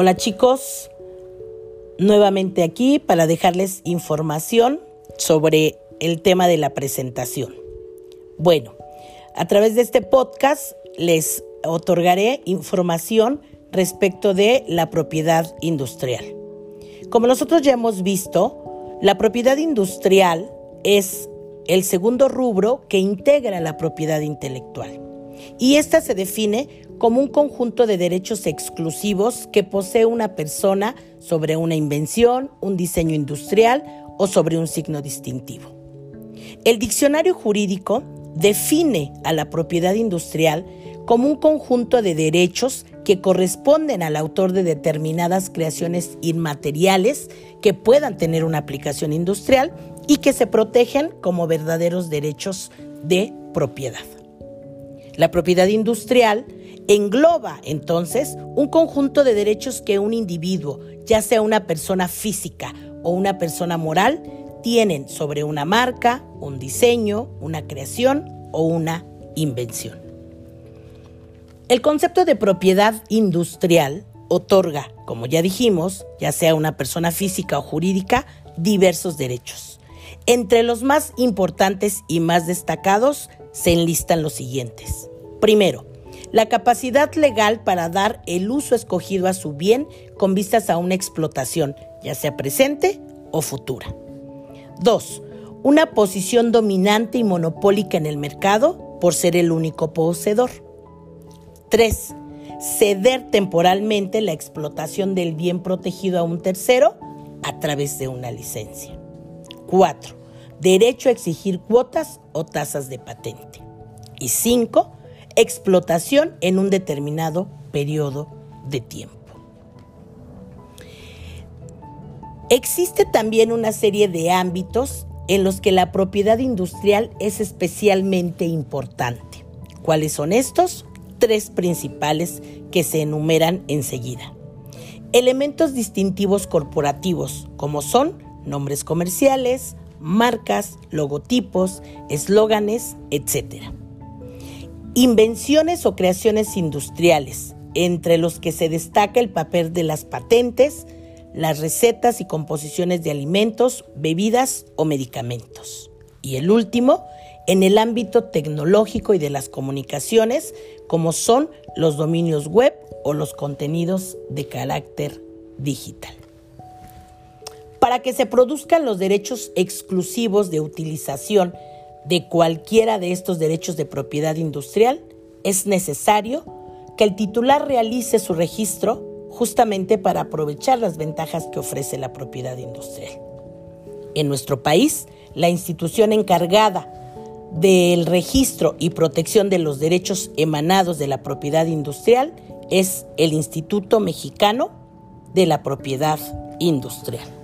Hola chicos, nuevamente aquí para dejarles información sobre el tema de la presentación. Bueno, a través de este podcast les otorgaré información respecto de la propiedad industrial. Como nosotros ya hemos visto, la propiedad industrial es el segundo rubro que integra la propiedad intelectual y esta se define como un conjunto de derechos exclusivos que posee una persona sobre una invención, un diseño industrial o sobre un signo distintivo. El diccionario jurídico define a la propiedad industrial como un conjunto de derechos que corresponden al autor de determinadas creaciones inmateriales que puedan tener una aplicación industrial y que se protegen como verdaderos derechos de propiedad. La propiedad industrial engloba entonces un conjunto de derechos que un individuo, ya sea una persona física o una persona moral, tienen sobre una marca, un diseño, una creación o una invención. El concepto de propiedad industrial otorga, como ya dijimos, ya sea una persona física o jurídica, diversos derechos. Entre los más importantes y más destacados se enlistan los siguientes. Primero, la capacidad legal para dar el uso escogido a su bien con vistas a una explotación, ya sea presente o futura. Dos, una posición dominante y monopólica en el mercado por ser el único poseedor. Tres, ceder temporalmente la explotación del bien protegido a un tercero a través de una licencia. Cuatro, derecho a exigir cuotas o tasas de patente. Y cinco, explotación en un determinado periodo de tiempo. Existe también una serie de ámbitos en los que la propiedad industrial es especialmente importante. ¿Cuáles son estos? Tres principales que se enumeran enseguida. Elementos distintivos corporativos, como son nombres comerciales, marcas, logotipos, eslóganes, etc. Invenciones o creaciones industriales, entre los que se destaca el papel de las patentes, las recetas y composiciones de alimentos, bebidas o medicamentos. Y el último, en el ámbito tecnológico y de las comunicaciones, como son los dominios web o los contenidos de carácter digital. Para que se produzcan los derechos exclusivos de utilización de cualquiera de estos derechos de propiedad industrial, es necesario que el titular realice su registro justamente para aprovechar las ventajas que ofrece la propiedad industrial. En nuestro país, la institución encargada del registro y protección de los derechos emanados de la propiedad industrial es el Instituto Mexicano de la Propiedad Industrial.